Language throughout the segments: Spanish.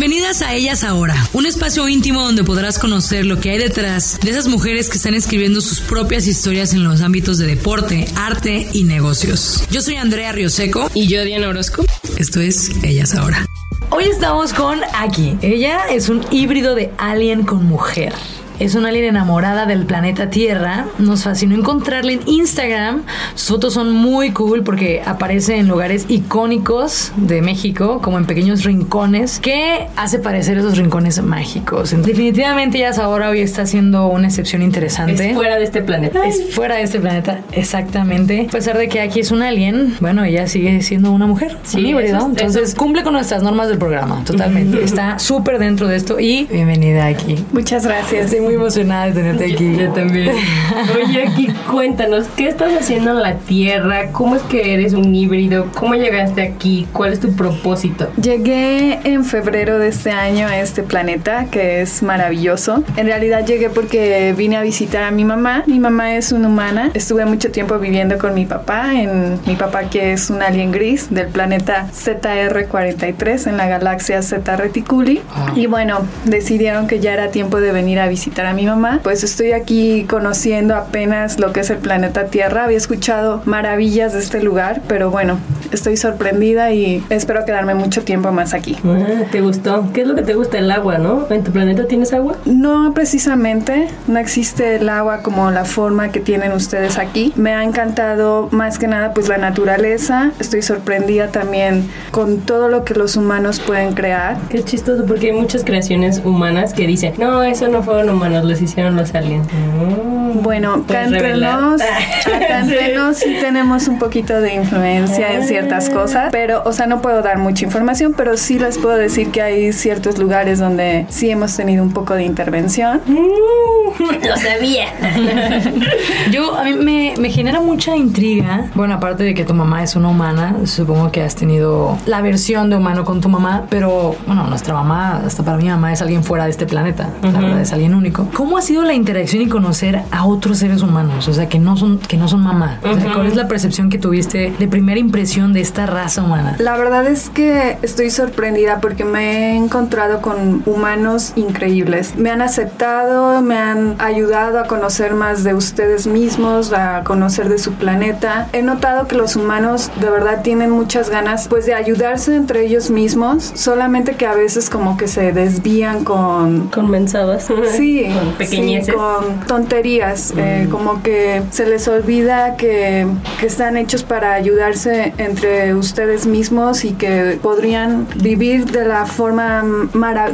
Bienvenidas a Ellas Ahora, un espacio íntimo donde podrás conocer lo que hay detrás de esas mujeres que están escribiendo sus propias historias en los ámbitos de deporte, arte y negocios. Yo soy Andrea Rioseco y yo Diana Orozco. Esto es Ellas Ahora. Hoy estamos con Aki. Ella es un híbrido de alien con mujer es una alien enamorada del planeta Tierra. Nos fascinó encontrarla en Instagram. Sus fotos son muy cool porque aparece en lugares icónicos de México, como en pequeños rincones, que hace parecer esos rincones mágicos. Definitivamente ella ahora hoy está haciendo una excepción interesante. Es fuera de este planeta. Es fuera de este planeta, exactamente. A pesar de que aquí es un alien, bueno, ella sigue siendo una mujer, sí, híbrido. Entonces cumple con nuestras normas del programa, totalmente. está súper dentro de esto y bienvenida aquí. Muchas gracias muy emocionada de tenerte aquí. Yo también. Oye, aquí cuéntanos, ¿qué estás haciendo en la Tierra? ¿Cómo es que eres un híbrido? ¿Cómo llegaste aquí? ¿Cuál es tu propósito? Llegué en febrero de este año a este planeta, que es maravilloso. En realidad llegué porque vine a visitar a mi mamá. Mi mamá es una humana. Estuve mucho tiempo viviendo con mi papá, en mi papá que es un alien gris del planeta ZR43 en la galaxia Z Reticuli. Ah. Y bueno, decidieron que ya era tiempo de venir a visitar a mi mamá, pues estoy aquí conociendo apenas lo que es el planeta Tierra. Había escuchado maravillas de este lugar, pero bueno, estoy sorprendida y espero quedarme mucho tiempo más aquí. Ah, ¿Te gustó? ¿Qué es lo que te gusta? El agua, ¿no? ¿En tu planeta tienes agua? No, precisamente. No existe el agua como la forma que tienen ustedes aquí. Me ha encantado más que nada pues la naturaleza. Estoy sorprendida también con todo lo que los humanos pueden crear. Qué chistoso porque hay muchas creaciones humanas que dicen, no, eso no fueron humanos nos los hicieron los aliens. Mm. bueno, acá entre, nos, acá entre nos sí tenemos un poquito de influencia en ciertas ah. cosas, pero, o sea, no puedo dar mucha información, pero sí les puedo decir que hay ciertos lugares donde sí hemos tenido un poco de intervención. Mm, lo sabía. Yo, a mí me, me genera mucha intriga. Bueno, aparte de que tu mamá es una humana, supongo que has tenido la versión de humano con tu mamá, pero bueno, nuestra mamá, hasta para mi mamá, es alguien fuera de este planeta. La verdad, es alguien único. ¿Cómo ha sido la interacción y conocer a otros seres humanos? O sea, que no son, que no son mamá. ¿Cuál es la percepción que tuviste de primera impresión de esta raza humana? La verdad es que estoy sorprendida porque me he encontrado con humanos increíbles. Me han aceptado, me han ayudado a conocer más de ustedes mismos, a conocer de su planeta. He notado que los humanos de verdad tienen muchas ganas pues de ayudarse entre ellos mismos, solamente que a veces como que se desvían con... Con mensadas. Sí, con pequeñeces. con tonterías, eh, mm. como que se les olvida que, que, están hechos para ayudarse entre ustedes mismos y que podrían vivir de la forma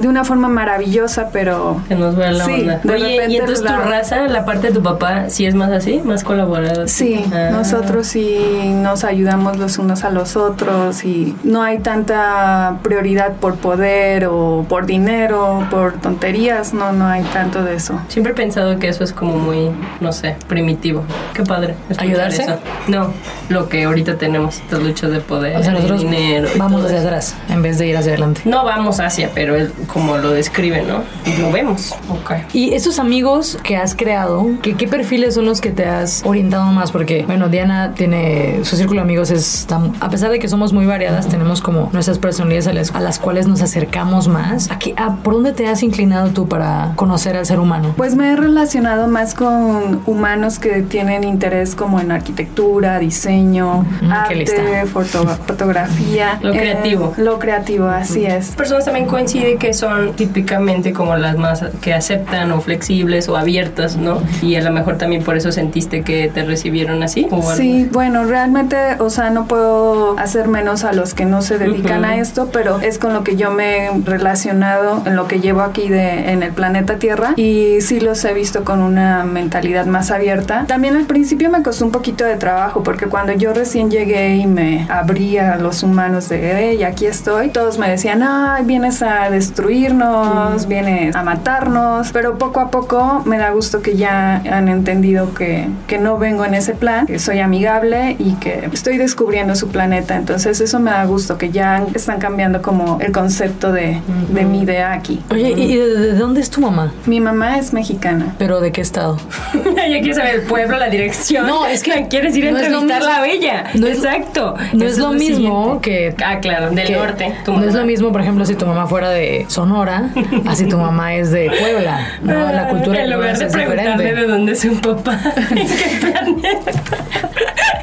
de una forma maravillosa, pero que nos vea la sí, onda. Oye, y entonces tu raza, la parte de tu papá, sí es más así, más colaborador. Sí, ah. nosotros sí nos ayudamos los unos a los otros y no hay tanta prioridad por poder o por dinero, por tonterías, no, no hay tanto de eso. Siempre he pensado que eso es como muy, no sé, primitivo. Qué padre. ¿Ayudarse? No, lo que ahorita tenemos, estas luchas de poder, o dinero. Vamos hacia atrás en vez de ir hacia adelante. No vamos hacia, pero él como lo describe, ¿no? Y lo vemos. Okay. Y esos amigos que has creado, ¿qué, ¿qué perfiles son los que te has orientado más? Porque, bueno, Diana tiene, su círculo de amigos es, tan, a pesar de que somos muy variadas, tenemos como nuestras personalidades a las, a las cuales nos acercamos más. ¿A ah, ¿Por dónde te has inclinado tú para conocer al ser humano? Pues me he relacionado más con humanos que tienen interés como en arquitectura, diseño, arte, fotografía. lo creativo. Eh, lo creativo, así es. Personas también coinciden que son típicamente como las más que aceptan o flexibles o abiertas, ¿no? Y a lo mejor también por eso sentiste que te recibieron así. sí, bueno, realmente, o sea, no puedo hacer menos a los que no se dedican a esto, pero es con lo que yo me he relacionado en lo que llevo aquí de, en el planeta Tierra y sí los he visto con una mentalidad más abierta. También al principio me costó un poquito de trabajo porque cuando yo recién llegué y me abría a los humanos de, hey, aquí estoy, todos me decían, ay, vienes a destruirnos, vienes a matarnos, pero poco a poco me da gusto que ya han entendido que, que no vengo en ese plan, que soy amigable y que estoy descubriendo su planeta, entonces eso me da gusto, que ya están cambiando como el concepto de, de mi idea aquí. Oye, ¿y de, de dónde es tu mamá? Mi mamá es mexicana. ¿Pero de qué estado? ya quieres saber el pueblo, la dirección. No, es que quieres ir a no entrevistar mismo. la bella. No es- Exacto. No es lo mismo que... Ah, claro, del que- norte. tu no es lo mismo, por ejemplo, si tu mamá fuera de Sonora, así tu mamá es de Puebla. ¿no? La cultura En lugar de es preguntarle diferente. de dónde es su papá, ¿en qué planeta?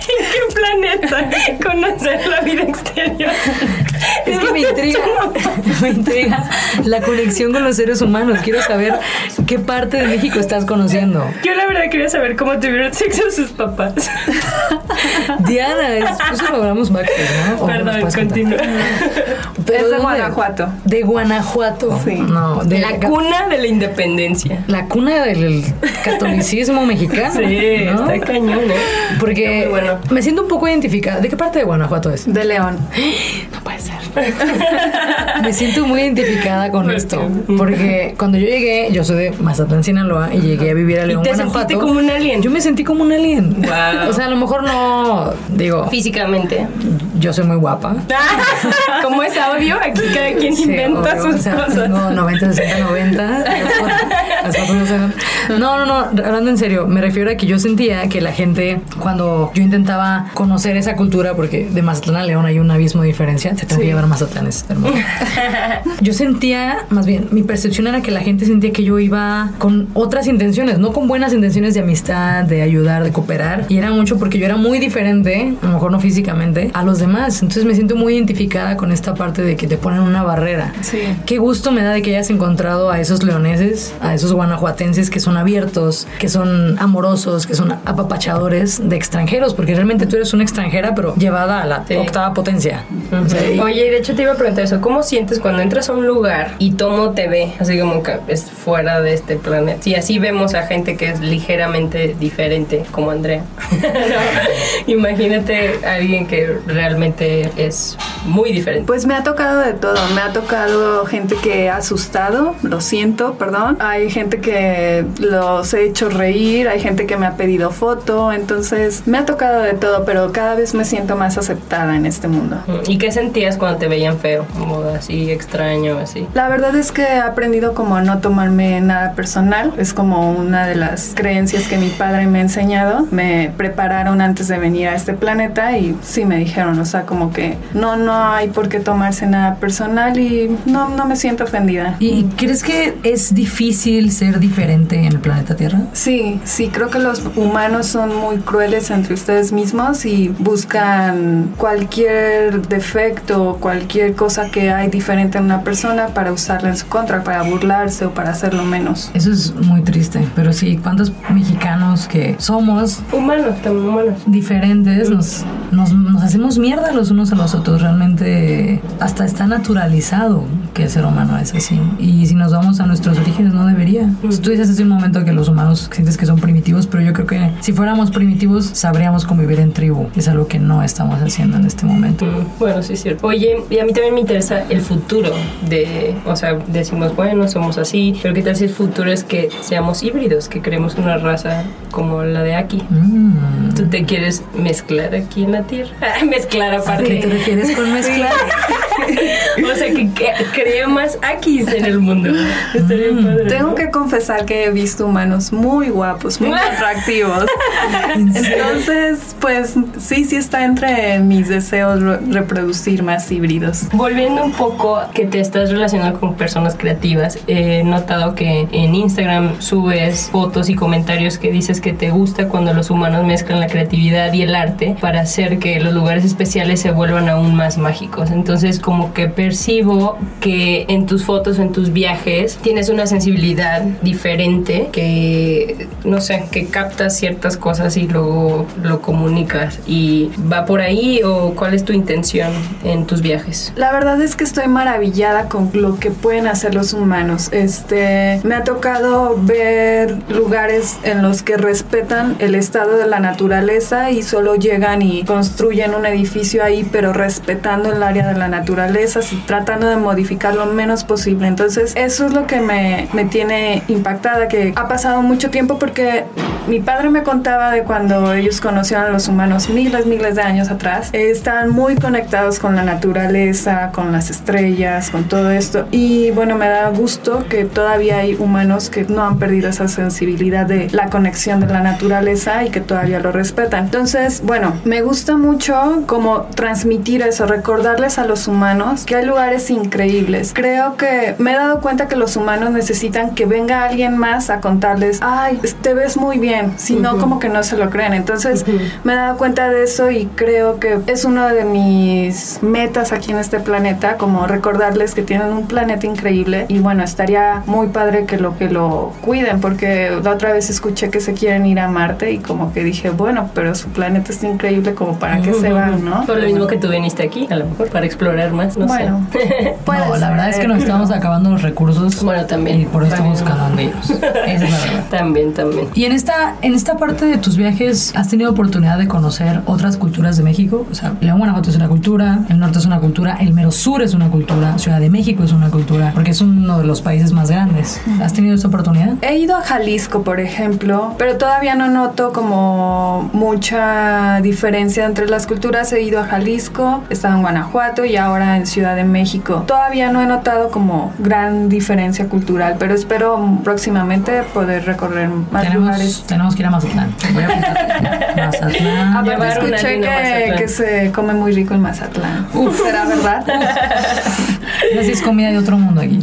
¿En qué planeta conocer la vida exterior? Es que me intriga, me intriga la conexión con los seres humanos. Quiero saber qué parte de México estás conociendo. Yo la verdad quería saber cómo tuvieron sexo sus papás. Diana, es- eso lo hablamos backstage, ¿no? ¿O nos Perdón, continúa. Pero Es de. Guanajuato. De Guanajuato. Sí. No, de La cuna de la independencia. la cuna del catolicismo mexicano. Sí, ¿no? está cañón, ¿eh? Porque bueno. me siento un poco identificada. ¿De qué parte de Guanajuato es? De León. No puede ser. Me siento muy identificada con ¿Por esto. Porque cuando yo llegué, yo soy de Mazatlán, Sinaloa, y llegué a vivir a León, te Guanajuato. sentiste como un alien? Yo me sentí como un alien. Wow. O sea, a lo mejor no, digo, Físicamente. yo soy muy guapa. Como es audio, aquí cada quien Sí, inventa obvio, sus o sea, cosas. Tengo 90, 60, 90. No. No, no. Hablando en serio, me refiero a que yo sentía que la gente, cuando yo intentaba conocer esa cultura, porque de Mazatlán a León hay un abismo de diferencia, te tengo que llevar Mazatlán, es hermoso. Yo sentía, más bien, mi percepción era que la gente sentía que yo iba con otras intenciones, no con buenas intenciones de amistad, de ayudar, de cooperar. Y era mucho porque yo era muy diferente, a lo mejor no físicamente, a los demás. Entonces me siento muy identificada con esta parte de que te ponen una barrera. Sí. Qué gusto me da de que hayas encontrado a esos leoneses, a esos guanajuatenses que son abiertos, que son amorosos, que son apapachadores de extranjeros, porque realmente tú eres una extranjera, pero llevada a la Sí. octava potencia. O sea, y- Oye, y de hecho te iba a preguntar eso. ¿Cómo sientes cuando entras a un lugar y Tomo te ve así como que es fuera de este planeta? Y así vemos a gente que es ligeramente diferente, como Andrea. No, Imagínate a alguien que realmente es muy diferente. Pues me ha tocado de todo. Me ha tocado gente que ha asustado, lo siento, perdón. Hay gente que los he hecho reír, hay gente que me ha pedido foto. Entonces me ha tocado de todo, pero cada vez me siento más aceptada en este mundo. ¿Y qué sentías cuando te veían feo? Como así extraño, así. La verdad es que he aprendido como a no tomarme nada personal. Es como una de las creencias que mi padre me ha enseñado. Me prepararon antes de venir a este planeta y sí me dijeron, o sea, como que no, no hay por qué tomarse nada personal y no, no me siento ofendida. ¿Y crees que es difícil ser diferente en el planeta Tierra? Sí, sí, creo que los humanos son muy crueles entre ustedes mismos y buscan cualquier defecto, cualquier cosa que hay diferente en una persona para usarla en su contra, para burlarse o para hacerlo menos. Eso es muy triste, pero sí, ¿cuántos mexicanos que somos Humanos, también humanos. diferentes nos, nos, nos hacemos mierda los unos a los otros? Realmente hasta está naturalizado que el ser humano es así. Y si nos vamos a nuestros orígenes, no debería. Tú dices hace un momento que los humanos sientes que son primitivos, pero yo creo que si fuéramos primitivos, sabríamos convivir en tribu. Es algo que no estamos haciendo en este momento. Bueno, sí es cierto. Oye, y a mí también me interesa el futuro de, o sea, decimos, bueno, somos así, pero ¿qué tal si el futuro es que seamos híbridos, que creemos una raza como la de aquí? Mm. ¿Tú te quieres mezclar aquí en la Tierra? mezclar ¿A qué aparte. te refieres con mezclar? o sea, que, que crea más Akis en el mundo. Estaría Mm. padre, Tengo ¿no? que confesar que he visto humanos muy guapos, muy atractivos. Entonces, pues sí, sí está entre mis deseos re- reproducir más híbridos. Volviendo un poco que te estás relacionando con personas creativas, he notado que en Instagram subes fotos y comentarios que dices que te gusta cuando los humanos mezclan la creatividad y el arte para hacer que los lugares especiales se vuelvan aún más mágicos. Entonces como que percibo que que en tus fotos, en tus viajes, tienes una sensibilidad diferente que, no sé, que captas ciertas cosas y luego lo comunicas. ¿Y va por ahí o cuál es tu intención en tus viajes? La verdad es que estoy maravillada con lo que pueden hacer los humanos. Este, me ha tocado ver lugares en los que respetan el estado de la naturaleza y solo llegan y construyen un edificio ahí, pero respetando el área de la naturaleza, tratando de modificar lo menos posible. Entonces, eso es lo que me, me tiene impactada, que ha pasado mucho tiempo porque mi padre me contaba de cuando ellos conocieron a los humanos miles, miles de años atrás. Estaban muy conectados con la naturaleza, con las estrellas, con todo esto. Y bueno, me da gusto que todavía hay humanos que no han perdido esa sensibilidad de la conexión de la naturaleza y que todavía lo respetan. Entonces, bueno, me gusta mucho como transmitir eso, recordarles a los humanos que hay lugares increíbles. Creo que me he dado cuenta que los humanos necesitan que venga alguien más a contarles, ay, te ves muy bien, si no, como que no se lo creen. Entonces, me he dado cuenta de eso y creo que es una de mis metas aquí en este planeta, como recordarles que tienen un planeta increíble y bueno, estaría muy padre que lo que lo cuiden, porque la otra vez escuché que se quieren ir a Marte y como que dije, bueno, pero su planeta es increíble como para que se van, ¿no? Por lo mismo que tú viniste aquí, a lo mejor para explorar más, no bueno, sé. No, la verdad es que nos estamos acabando los recursos. Bueno, también. Y por eso estamos dónde irnos. Esa es la verdad. También, también. Y en esta, en esta parte de tus viajes, ¿has tenido oportunidad de conocer otras culturas de México? O sea, León, Guanajuato es una cultura, el norte es una cultura, el mero sur es una cultura, Ciudad de México es una cultura, porque es uno de los países más grandes. ¿Has tenido esa oportunidad? He ido a Jalisco, por ejemplo, pero todavía no noto como mucha diferencia entre las culturas. He ido a Jalisco, he estado en Guanajuato y ahora en Ciudad de México. Todavía no he notado como gran diferencia cultural, pero espero próximamente poder recorrer más lugares. Tenemos, que ir a Mazatlán. Voy a. Mazatlán. Llevar un escuché a que, que se come muy rico en Mazatlán. ¿Será verdad? Así es comida de otro mundo aquí.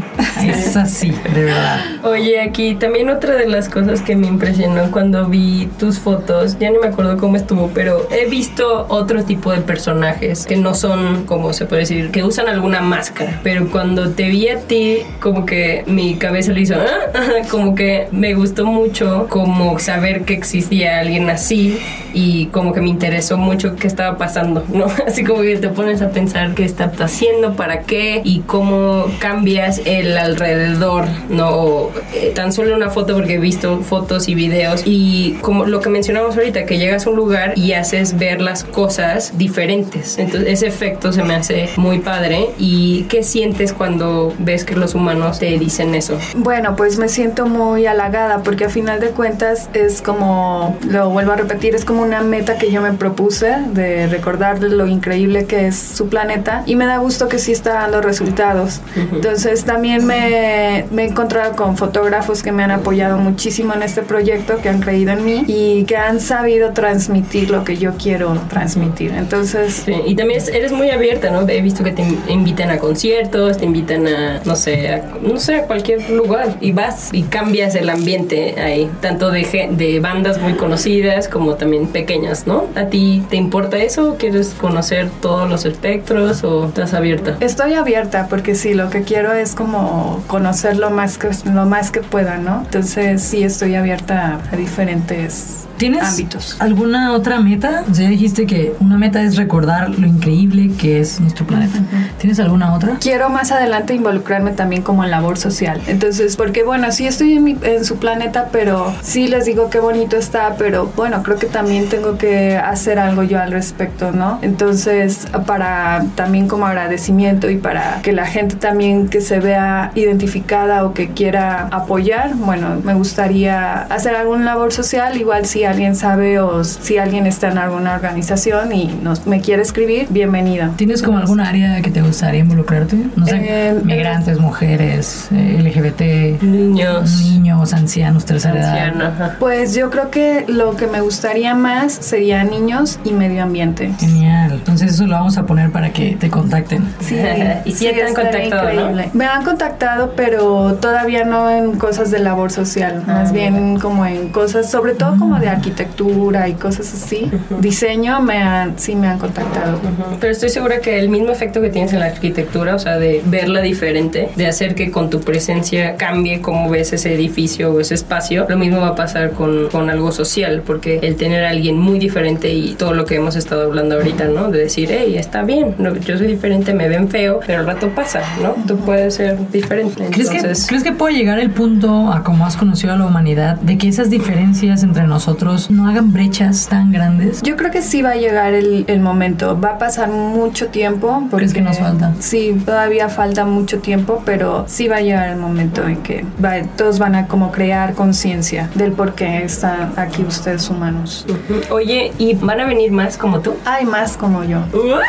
Es así, de verdad. Oye, aquí también otra de las cosas que me impresionó cuando vi tus fotos, ya no me acuerdo cómo estuvo, pero he visto otro tipo de personajes que no son, como se puede decir, que usan alguna máscara. Pero cuando te vi a ti, como que mi cabeza le hizo, "Ah", como que me gustó mucho como saber que existía alguien así y como que me interesó mucho qué estaba pasando, ¿no? Así como que te pones a pensar qué está haciendo, para qué y cómo cambias el alrededor, ¿no? Eh, tan solo una foto porque he visto fotos y videos y como lo que mencionamos ahorita, que llegas a un lugar y haces ver las cosas diferentes. Entonces ese efecto se me hace muy padre. ¿Y qué sientes cuando ves que los humanos te dicen eso? Bueno, pues me siento muy halagada porque a final de cuentas es como, lo vuelvo a repetir, es como una meta que yo me propuse de recordarles lo increíble que es su planeta y me da gusto que sí está dando resultados. Entonces también me, me he encontrado con fotógrafos que me han apoyado muchísimo en este proyecto, que han creído en mí y que han sabido transmitir lo que yo quiero transmitir. Entonces... Sí, y también es- eres muy abierta, ¿no? He visto que te in- invitan a conciertos, te invitan a, no sé, a, no sé, a cualquier lugar y vas y cambias el ambiente ahí, tanto de, de bandas muy conocidas como también pequeñas, ¿no? ¿A ti te importa eso? ¿Quieres conocer todos los espectros o estás abierta? Estoy abierta porque sí, lo que quiero es como conocer lo más que, lo más que pueda, ¿no? Entonces sí estoy abierta a diferentes ¿Tienes ámbitos. alguna otra meta? Ya dijiste que una meta es recordar lo increíble que es nuestro planeta. ¿Tienes alguna otra? Quiero más adelante involucrarme también como en labor social. Entonces, porque bueno, sí estoy en, mi- en su planeta, pero sí les digo qué bonito está, pero bueno, creo que también tengo que hacer algo yo al respecto, ¿no? Entonces, para también como agradecimiento y para que la gente también que se vea identificada o que quiera apoyar, bueno, me gustaría hacer alguna labor social, igual si alguien sabe o si alguien está en alguna organización y nos, me quiere escribir, bienvenida. ¿Tienes como alguna área que te gustaría involucrarte? No sé, Eh, migrantes, mujeres, eh, LGBT, Niños, niños, ancianos, tercera edad. ajá. Pues yo creo que lo que me gustaría más sería niños y medio ambiente. Genial. Entonces eso lo vamos a poner para que te contacten. Sí, Y sí te han contactado, ¿no? increíble. Me han contactado, pero todavía no en cosas de labor social, Ah, más bien como en cosas, sobre todo como de arquitectura y cosas así, diseño, me han, sí me han contactado. Pero estoy segura que el mismo efecto que tienes en la arquitectura, o sea, de verla diferente, de hacer que con tu presencia cambie cómo ves ese edificio o ese espacio, lo mismo va a pasar con, con algo social, porque el tener a alguien muy diferente y todo lo que hemos estado hablando ahorita, ¿no? De decir, hey, está bien, no, yo soy diferente, me ven feo, pero el rato pasa, ¿no? Tú puedes ser diferente. ¿Crees que, Entonces, ¿Crees que puede llegar el punto, a como has conocido a la humanidad, de que esas diferencias entre nosotros no hagan brechas tan grandes? Yo creo que sí va a llegar el, el momento. Va a pasar mucho tiempo. Porque, ¿Crees que nos falta? Sí, todavía falta mucho tiempo, pero sí va a llegar el momento en que va- todos van a como crear conciencia del por qué están aquí ustedes humanos. Oye, ¿y van a venir más como tú? Hay más como yo.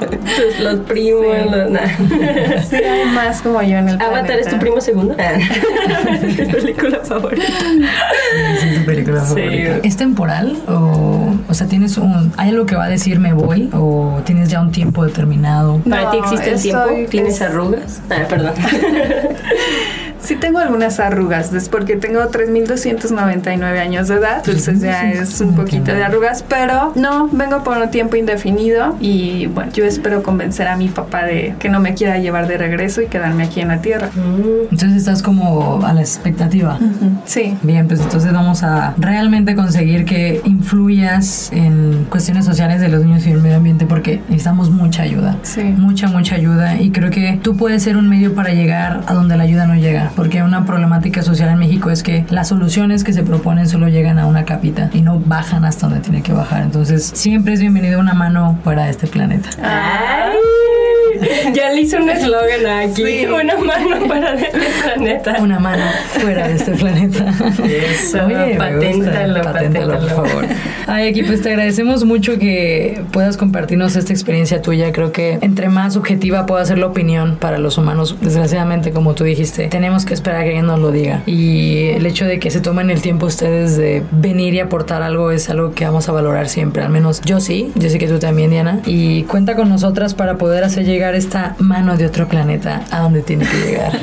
Pues los primos, Sí. los- nah. Sí, hay más como yo en el Avatar planeta. es tu primo segundo. Mi película favorita. Sí, es película Sí. favorita. ¿Es temporal? O, o sea, ¿tienes un. ¿Hay algo que va a decir me voy? ¿O tienes ya un tiempo determinado? ¿Para No, ti existe el tiempo? ¿Tienes es- arrugas? Ah, perdón. Sí tengo algunas arrugas, es porque tengo 3.299 años de edad, entonces ya es un poquito de arrugas, pero no, vengo por un tiempo indefinido y bueno, yo espero convencer a mi papá de que no me quiera llevar de regreso y quedarme aquí en la tierra. Entonces estás como a la expectativa. Sí. Bien, pues entonces vamos a realmente conseguir que influyas en cuestiones sociales de los niños y el medio ambiente porque necesitamos mucha ayuda. Sí. Mucha, mucha ayuda. Y creo que tú puedes ser un medio para llegar a donde la ayuda no llega. Porque una problemática social en México es que las soluciones que se proponen solo llegan a una capita y no bajan hasta donde tiene que bajar. Entonces siempre es bienvenido una mano fuera de este planeta. Ay, ya le hice un eslogan aquí. Sí. Una mano para el planeta. Una mano fuera de este planeta. Eso, me paténtalo, gusta. Paténtalo, por paténtalo. favor. Ay, aquí pues te agradecemos mucho que puedas compartirnos esta experiencia tuya. Creo que entre más objetiva pueda ser la opinión para los humanos, desgraciadamente, como tú dijiste, tenemos que esperar a que alguien nos lo diga. Y el hecho de que se tomen el tiempo ustedes de venir y aportar algo es algo que vamos a valorar siempre. Al menos yo sí, yo sé que tú también, Diana. Y cuenta con nosotras para poder hacer llegar esta mano de otro planeta a donde tiene que llegar.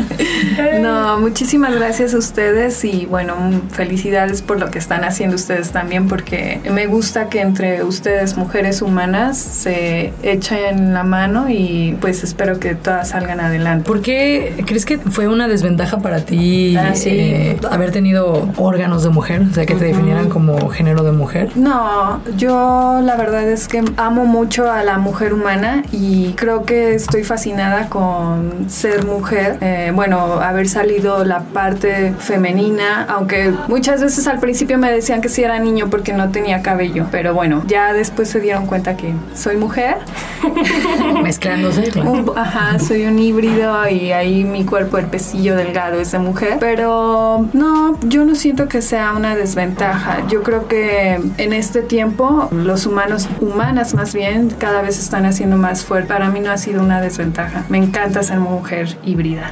No, muchísimas gracias a ustedes y bueno, felicidades por lo que están haciendo ustedes también porque me gusta que entre ustedes, mujeres humanas, se echen la mano y pues espero que todas salgan adelante. ¿Por qué crees que fue una desventaja para ti Ah, sí. eh, haber tenido órganos de mujer? O sea, que te definieran como género de mujer. No, yo la verdad es que amo mucho a la mujer humana y creo que estoy fascinada con ser mujer. Eh, bueno, haber salido la parte femenina, aunque muchas veces al principio me decían que sí era niño porque no tenía cabello, pero bueno, ya después se dieron cuenta que soy mujer. Mezclándose. Un- ajá, soy un híbrido y ahí mi cuerpo, el pecillo delgado es de mujer. Pero no, yo no siento que sea una desventaja. Yo creo que en este tiempo los humanos, humanas más bien, cada vez están haciendo más fuertes. Para mí no ha sido una desventaja. Me encanta ser mujer híbrida.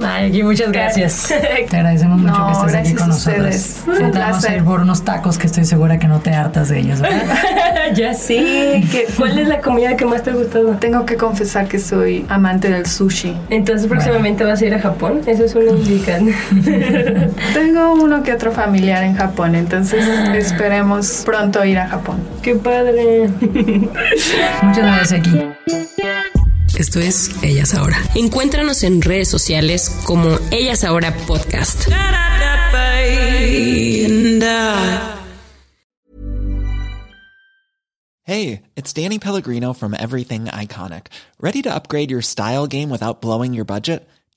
Ay, aquí muchas gracias. Te agradecemos mucho No, que estés aquí con nosotros. Un Ahorita vamos a placer. ir por unos tacos que estoy segura que no te hartas de ellos, ¿verdad? ya sé. ¿Qué- ¿Cuál es la comida que más te ha gustado? Tengo que confesar que soy amante del sushi. Entonces próximamente vas a ir a Japón. Eso es una indicante. Tengo uno que otro familiar en Japón, entonces esperemos pronto ir a Japón. Qué padre. Muchas gracias aquí. Esto es Ellas Ahora. Encuéntranos en redes sociales como Ellas Ahora Podcast. Hey, it's Danny Pellegrino from Everything Iconic. Ready to upgrade your style game without blowing your budget?